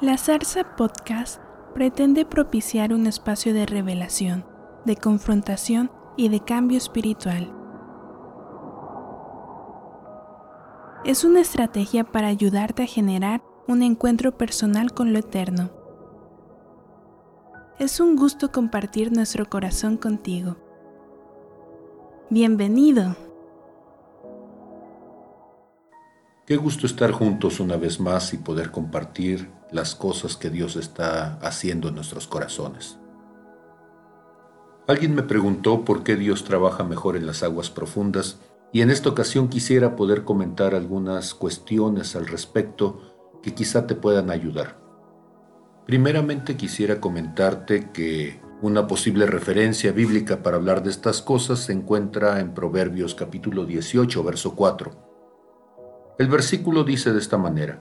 La Zarza Podcast pretende propiciar un espacio de revelación, de confrontación y de cambio espiritual. Es una estrategia para ayudarte a generar un encuentro personal con lo eterno. Es un gusto compartir nuestro corazón contigo. Bienvenido. Qué gusto estar juntos una vez más y poder compartir las cosas que Dios está haciendo en nuestros corazones. Alguien me preguntó por qué Dios trabaja mejor en las aguas profundas y en esta ocasión quisiera poder comentar algunas cuestiones al respecto que quizá te puedan ayudar. Primeramente quisiera comentarte que una posible referencia bíblica para hablar de estas cosas se encuentra en Proverbios capítulo 18, verso 4. El versículo dice de esta manera,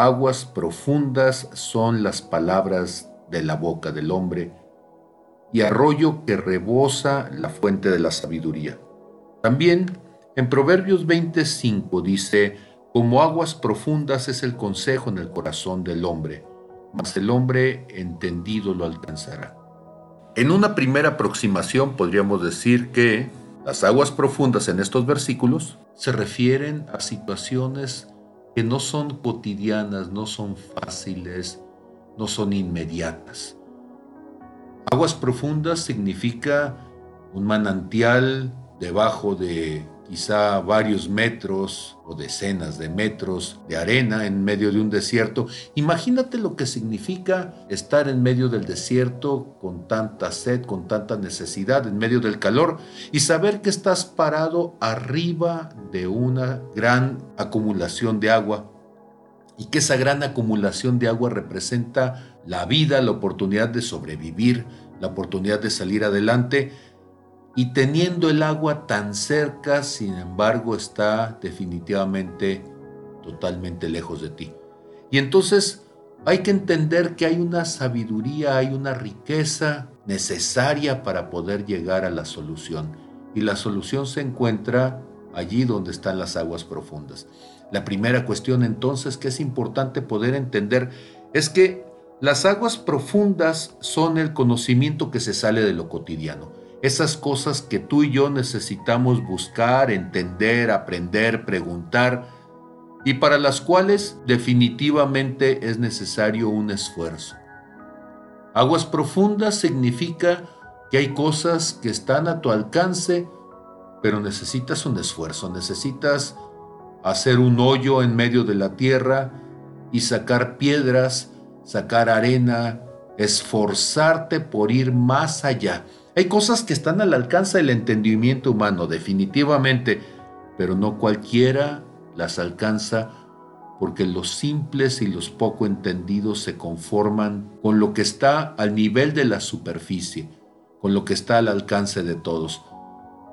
Aguas profundas son las palabras de la boca del hombre, y arroyo que rebosa la fuente de la sabiduría. También en Proverbios 25 dice, como aguas profundas es el consejo en el corazón del hombre, mas el hombre entendido lo alcanzará. En una primera aproximación podríamos decir que las aguas profundas en estos versículos se refieren a situaciones que no son cotidianas, no son fáciles, no son inmediatas. Aguas profundas significa un manantial debajo de quizá varios metros o decenas de metros de arena en medio de un desierto. Imagínate lo que significa estar en medio del desierto con tanta sed, con tanta necesidad, en medio del calor y saber que estás parado arriba de una gran acumulación de agua y que esa gran acumulación de agua representa la vida, la oportunidad de sobrevivir, la oportunidad de salir adelante y teniendo el agua tan cerca, sin embargo, está definitivamente totalmente lejos de ti. Y entonces hay que entender que hay una sabiduría, hay una riqueza necesaria para poder llegar a la solución. Y la solución se encuentra allí donde están las aguas profundas. La primera cuestión entonces que es importante poder entender es que las aguas profundas son el conocimiento que se sale de lo cotidiano esas cosas que tú y yo necesitamos buscar, entender, aprender, preguntar, y para las cuales definitivamente es necesario un esfuerzo. Aguas profundas significa que hay cosas que están a tu alcance, pero necesitas un esfuerzo, necesitas hacer un hoyo en medio de la tierra y sacar piedras, sacar arena, esforzarte por ir más allá. Hay cosas que están al alcance del entendimiento humano, definitivamente, pero no cualquiera las alcanza porque los simples y los poco entendidos se conforman con lo que está al nivel de la superficie, con lo que está al alcance de todos.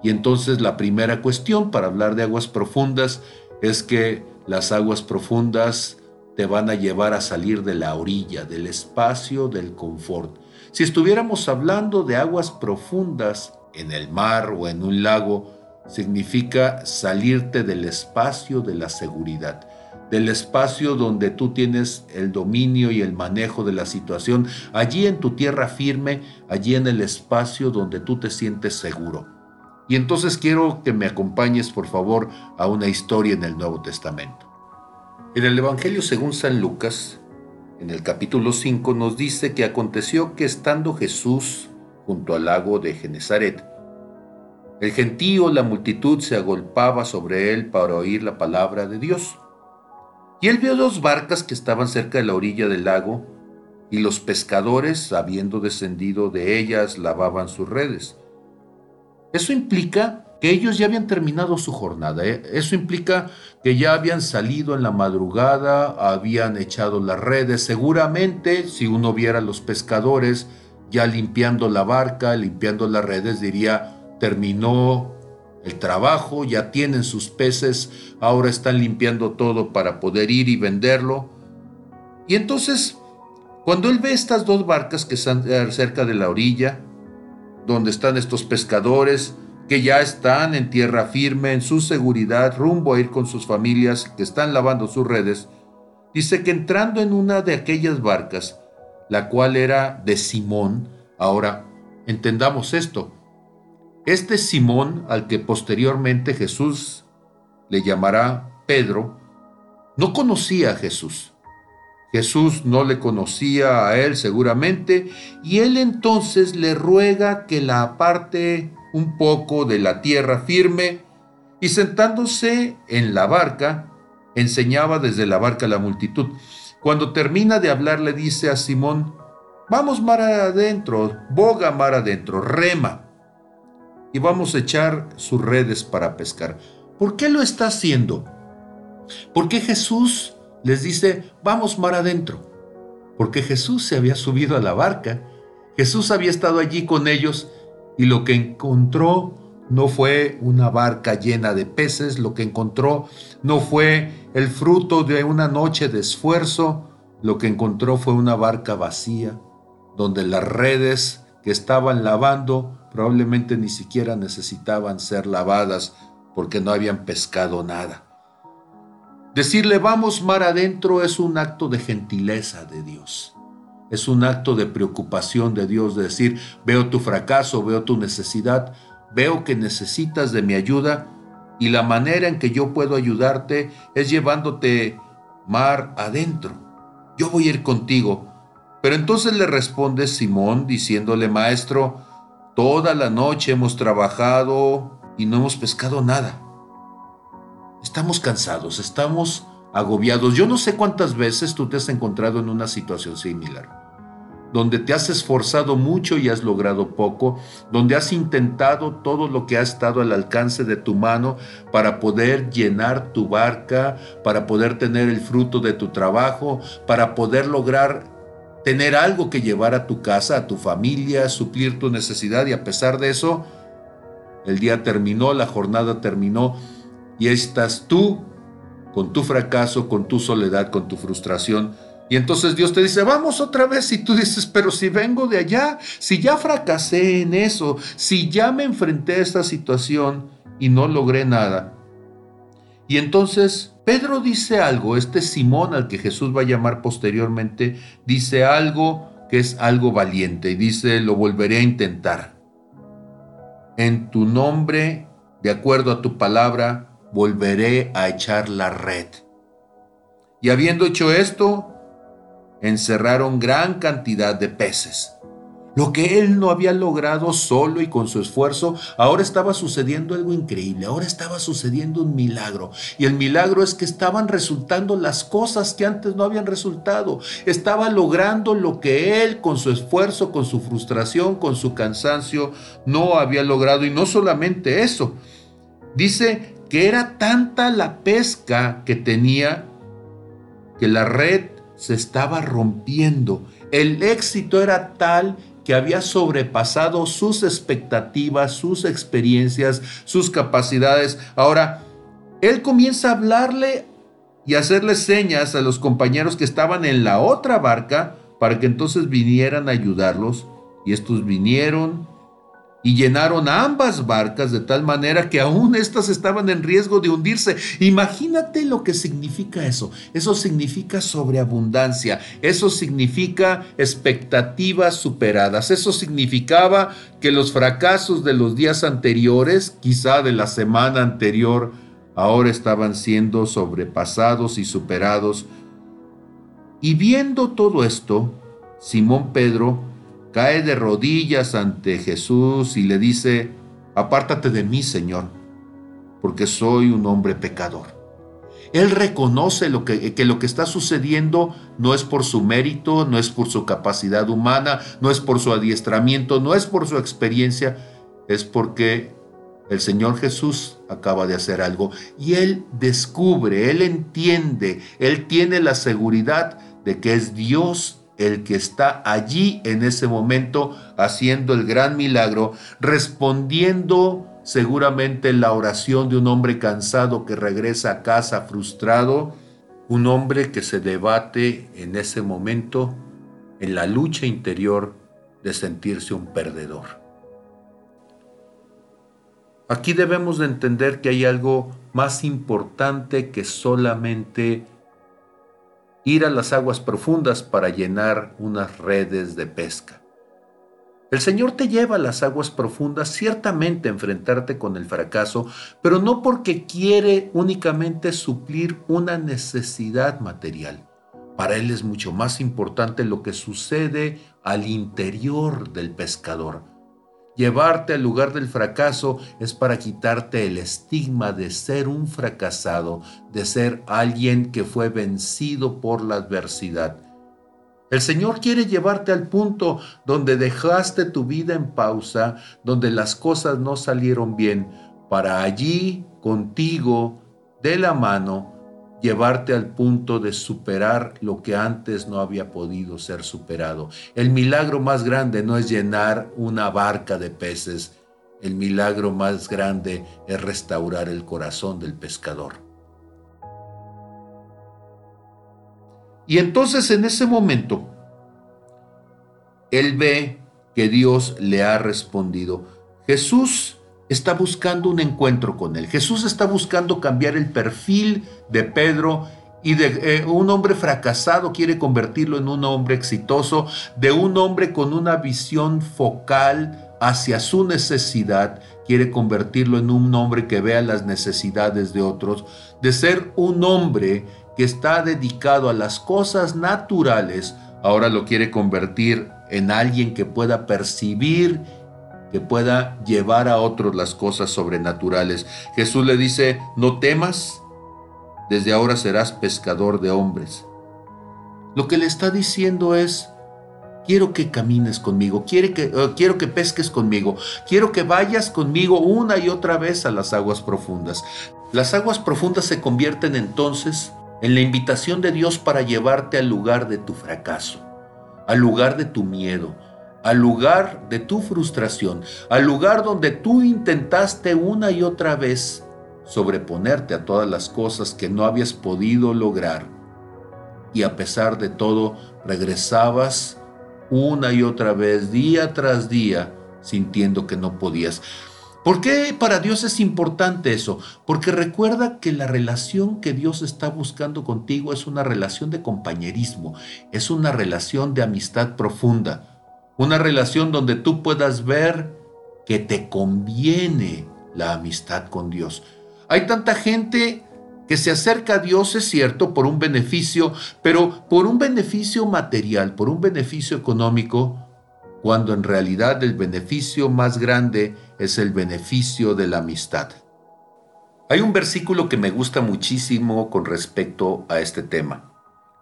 Y entonces la primera cuestión para hablar de aguas profundas es que las aguas profundas te van a llevar a salir de la orilla, del espacio, del confort. Si estuviéramos hablando de aguas profundas en el mar o en un lago, significa salirte del espacio de la seguridad, del espacio donde tú tienes el dominio y el manejo de la situación, allí en tu tierra firme, allí en el espacio donde tú te sientes seguro. Y entonces quiero que me acompañes, por favor, a una historia en el Nuevo Testamento. En el Evangelio según San Lucas, en el capítulo 5 nos dice que aconteció que estando Jesús junto al lago de Genezaret, el gentío, la multitud se agolpaba sobre él para oír la palabra de Dios. Y él vio dos barcas que estaban cerca de la orilla del lago, y los pescadores, habiendo descendido de ellas, lavaban sus redes. Eso implica que ellos ya habían terminado su jornada. ¿eh? Eso implica que ya habían salido en la madrugada, habían echado las redes. Seguramente, si uno viera a los pescadores ya limpiando la barca, limpiando las redes, diría, terminó el trabajo, ya tienen sus peces, ahora están limpiando todo para poder ir y venderlo. Y entonces, cuando él ve estas dos barcas que están cerca de la orilla, donde están estos pescadores, que ya están en tierra firme, en su seguridad, rumbo a ir con sus familias, que están lavando sus redes, Dice que entrando en una de aquellas barcas, la cual era de Simón, ahora entendamos esto, este Simón al que posteriormente Jesús le llamará Pedro, no conocía a Jesús. Jesús no le conocía a él seguramente y él entonces le ruega que la aparte un poco de la tierra firme y sentándose en la barca, enseñaba desde la barca a la multitud. Cuando termina de hablar le dice a Simón, vamos mar adentro, boga mar adentro, rema, y vamos a echar sus redes para pescar. ¿Por qué lo está haciendo? Porque Jesús les dice, vamos mar adentro, porque Jesús se había subido a la barca, Jesús había estado allí con ellos y lo que encontró no fue una barca llena de peces, lo que encontró no fue el fruto de una noche de esfuerzo, lo que encontró fue una barca vacía, donde las redes que estaban lavando probablemente ni siquiera necesitaban ser lavadas porque no habían pescado nada. Decirle vamos mar adentro es un acto de gentileza de Dios. Es un acto de preocupación de Dios, de decir, veo tu fracaso, veo tu necesidad, veo que necesitas de mi ayuda y la manera en que yo puedo ayudarte es llevándote mar adentro. Yo voy a ir contigo. Pero entonces le responde Simón diciéndole, Maestro, toda la noche hemos trabajado y no hemos pescado nada estamos cansados, estamos agobiados. Yo no sé cuántas veces tú te has encontrado en una situación similar, donde te has esforzado mucho y has logrado poco, donde has intentado todo lo que ha estado al alcance de tu mano para poder llenar tu barca, para poder tener el fruto de tu trabajo, para poder lograr tener algo que llevar a tu casa, a tu familia, suplir tu necesidad y a pesar de eso, el día terminó, la jornada terminó y estás tú con tu fracaso, con tu soledad, con tu frustración. Y entonces Dios te dice, vamos otra vez. Y tú dices, pero si vengo de allá, si ya fracasé en eso, si ya me enfrenté a esta situación y no logré nada. Y entonces Pedro dice algo, este Simón al que Jesús va a llamar posteriormente, dice algo que es algo valiente y dice, lo volveré a intentar. En tu nombre, de acuerdo a tu palabra, volveré a echar la red. Y habiendo hecho esto, encerraron gran cantidad de peces. Lo que él no había logrado solo y con su esfuerzo, ahora estaba sucediendo algo increíble, ahora estaba sucediendo un milagro. Y el milagro es que estaban resultando las cosas que antes no habían resultado. Estaba logrando lo que él con su esfuerzo, con su frustración, con su cansancio, no había logrado. Y no solamente eso. Dice que era tanta la pesca que tenía que la red se estaba rompiendo. El éxito era tal que había sobrepasado sus expectativas, sus experiencias, sus capacidades. Ahora, él comienza a hablarle y hacerle señas a los compañeros que estaban en la otra barca para que entonces vinieran a ayudarlos. Y estos vinieron, y llenaron ambas barcas de tal manera que aún éstas estaban en riesgo de hundirse. Imagínate lo que significa eso. Eso significa sobreabundancia, eso significa expectativas superadas, eso significaba que los fracasos de los días anteriores, quizá de la semana anterior, ahora estaban siendo sobrepasados y superados. Y viendo todo esto, Simón Pedro cae de rodillas ante Jesús y le dice, apártate de mí, Señor, porque soy un hombre pecador. Él reconoce lo que, que, lo que está sucediendo no es por su mérito, no es por su capacidad humana, no es por su adiestramiento, no es por su experiencia, es porque el Señor Jesús acaba de hacer algo y él descubre, él entiende, él tiene la seguridad de que es Dios el que está allí en ese momento haciendo el gran milagro, respondiendo seguramente la oración de un hombre cansado que regresa a casa frustrado, un hombre que se debate en ese momento en la lucha interior de sentirse un perdedor. Aquí debemos de entender que hay algo más importante que solamente ir a las aguas profundas para llenar unas redes de pesca. El Señor te lleva a las aguas profundas ciertamente a enfrentarte con el fracaso, pero no porque quiere únicamente suplir una necesidad material. Para Él es mucho más importante lo que sucede al interior del pescador. Llevarte al lugar del fracaso es para quitarte el estigma de ser un fracasado, de ser alguien que fue vencido por la adversidad. El Señor quiere llevarte al punto donde dejaste tu vida en pausa, donde las cosas no salieron bien, para allí, contigo, de la mano, llevarte al punto de superar lo que antes no había podido ser superado. El milagro más grande no es llenar una barca de peces, el milagro más grande es restaurar el corazón del pescador. Y entonces en ese momento, él ve que Dios le ha respondido. Jesús está buscando un encuentro con él. Jesús está buscando cambiar el perfil de Pedro y de eh, un hombre fracasado quiere convertirlo en un hombre exitoso, de un hombre con una visión focal hacia su necesidad, quiere convertirlo en un hombre que vea las necesidades de otros, de ser un hombre que está dedicado a las cosas naturales, ahora lo quiere convertir en alguien que pueda percibir, que pueda llevar a otros las cosas sobrenaturales. Jesús le dice, no temas, desde ahora serás pescador de hombres. Lo que le está diciendo es, quiero que camines conmigo, quiero que, eh, quiero que pesques conmigo, quiero que vayas conmigo una y otra vez a las aguas profundas. Las aguas profundas se convierten entonces en la invitación de Dios para llevarte al lugar de tu fracaso, al lugar de tu miedo, al lugar de tu frustración, al lugar donde tú intentaste una y otra vez sobreponerte a todas las cosas que no habías podido lograr. Y a pesar de todo, regresabas una y otra vez, día tras día, sintiendo que no podías. ¿Por qué para Dios es importante eso? Porque recuerda que la relación que Dios está buscando contigo es una relación de compañerismo, es una relación de amistad profunda, una relación donde tú puedas ver que te conviene la amistad con Dios. Hay tanta gente que se acerca a Dios, es cierto, por un beneficio, pero por un beneficio material, por un beneficio económico, cuando en realidad el beneficio más grande es el beneficio de la amistad. Hay un versículo que me gusta muchísimo con respecto a este tema.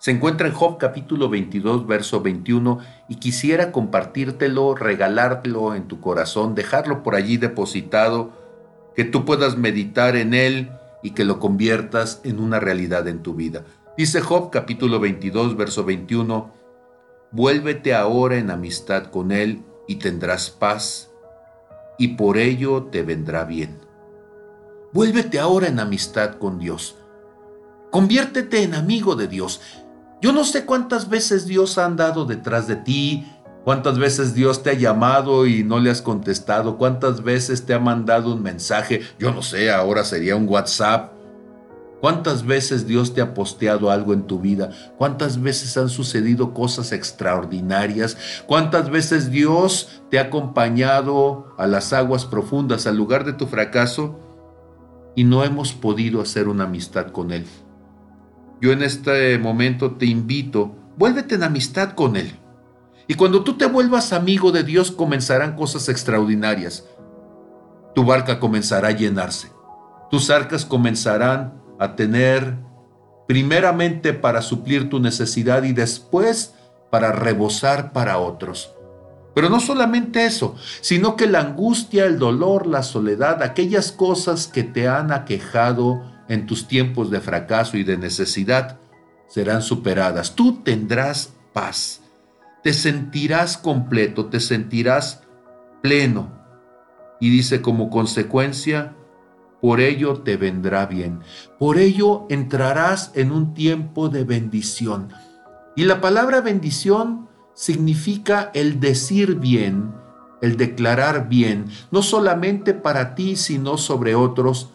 Se encuentra en Job capítulo 22, verso 21, y quisiera compartírtelo, regalártelo en tu corazón, dejarlo por allí depositado, que tú puedas meditar en él y que lo conviertas en una realidad en tu vida. Dice Job capítulo 22, verso 21, Vuélvete ahora en amistad con Él y tendrás paz, y por ello te vendrá bien. Vuélvete ahora en amistad con Dios. Conviértete en amigo de Dios. Yo no sé cuántas veces Dios ha andado detrás de ti, cuántas veces Dios te ha llamado y no le has contestado, cuántas veces te ha mandado un mensaje, yo no sé, ahora sería un WhatsApp, ¿Cuántas veces Dios te ha posteado algo en tu vida? ¿Cuántas veces han sucedido cosas extraordinarias? ¿Cuántas veces Dios te ha acompañado a las aguas profundas, al lugar de tu fracaso? Y no hemos podido hacer una amistad con Él. Yo en este momento te invito, vuélvete en amistad con Él. Y cuando tú te vuelvas amigo de Dios comenzarán cosas extraordinarias. Tu barca comenzará a llenarse. Tus arcas comenzarán a tener primeramente para suplir tu necesidad y después para rebosar para otros. Pero no solamente eso, sino que la angustia, el dolor, la soledad, aquellas cosas que te han aquejado en tus tiempos de fracaso y de necesidad, serán superadas. Tú tendrás paz, te sentirás completo, te sentirás pleno. Y dice como consecuencia, por ello te vendrá bien. Por ello entrarás en un tiempo de bendición. Y la palabra bendición significa el decir bien, el declarar bien, no solamente para ti, sino sobre otros,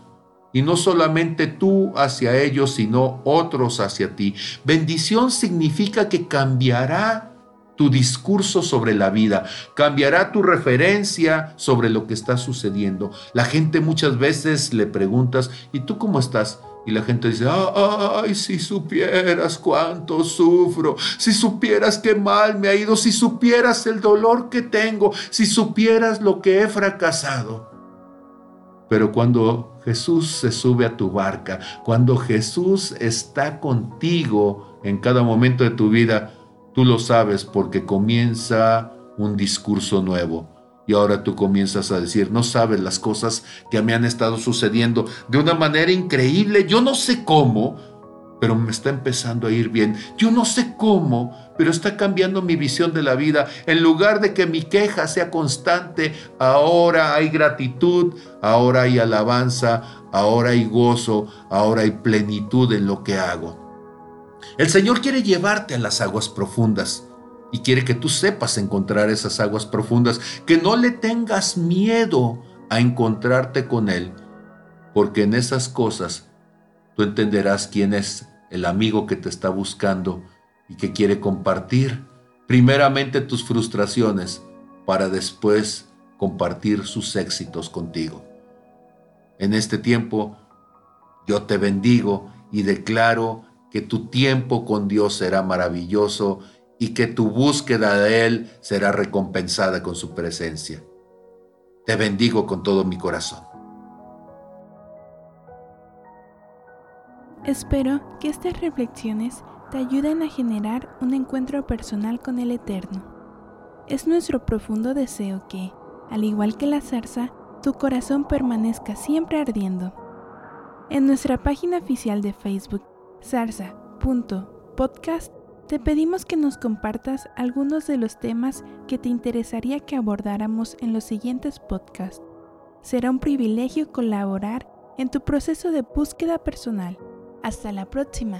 y no solamente tú hacia ellos, sino otros hacia ti. Bendición significa que cambiará tu discurso sobre la vida, cambiará tu referencia sobre lo que está sucediendo. La gente muchas veces le preguntas, ¿y tú cómo estás? Y la gente dice, ay, si supieras cuánto sufro, si supieras qué mal me ha ido, si supieras el dolor que tengo, si supieras lo que he fracasado. Pero cuando Jesús se sube a tu barca, cuando Jesús está contigo en cada momento de tu vida, tú lo sabes porque comienza un discurso nuevo. Y ahora tú comienzas a decir, no sabes las cosas que me han estado sucediendo de una manera increíble. Yo no sé cómo, pero me está empezando a ir bien. Yo no sé cómo, pero está cambiando mi visión de la vida. En lugar de que mi queja sea constante, ahora hay gratitud, ahora hay alabanza, ahora hay gozo, ahora hay plenitud en lo que hago. El Señor quiere llevarte a las aguas profundas y quiere que tú sepas encontrar esas aguas profundas, que no le tengas miedo a encontrarte con Él, porque en esas cosas tú entenderás quién es el amigo que te está buscando y que quiere compartir primeramente tus frustraciones para después compartir sus éxitos contigo. En este tiempo yo te bendigo y declaro que tu tiempo con Dios será maravilloso y que tu búsqueda de Él será recompensada con su presencia. Te bendigo con todo mi corazón. Espero que estas reflexiones te ayuden a generar un encuentro personal con el Eterno. Es nuestro profundo deseo que, al igual que la zarza, tu corazón permanezca siempre ardiendo. En nuestra página oficial de Facebook, zarza.podcast, te pedimos que nos compartas algunos de los temas que te interesaría que abordáramos en los siguientes podcasts. Será un privilegio colaborar en tu proceso de búsqueda personal. Hasta la próxima.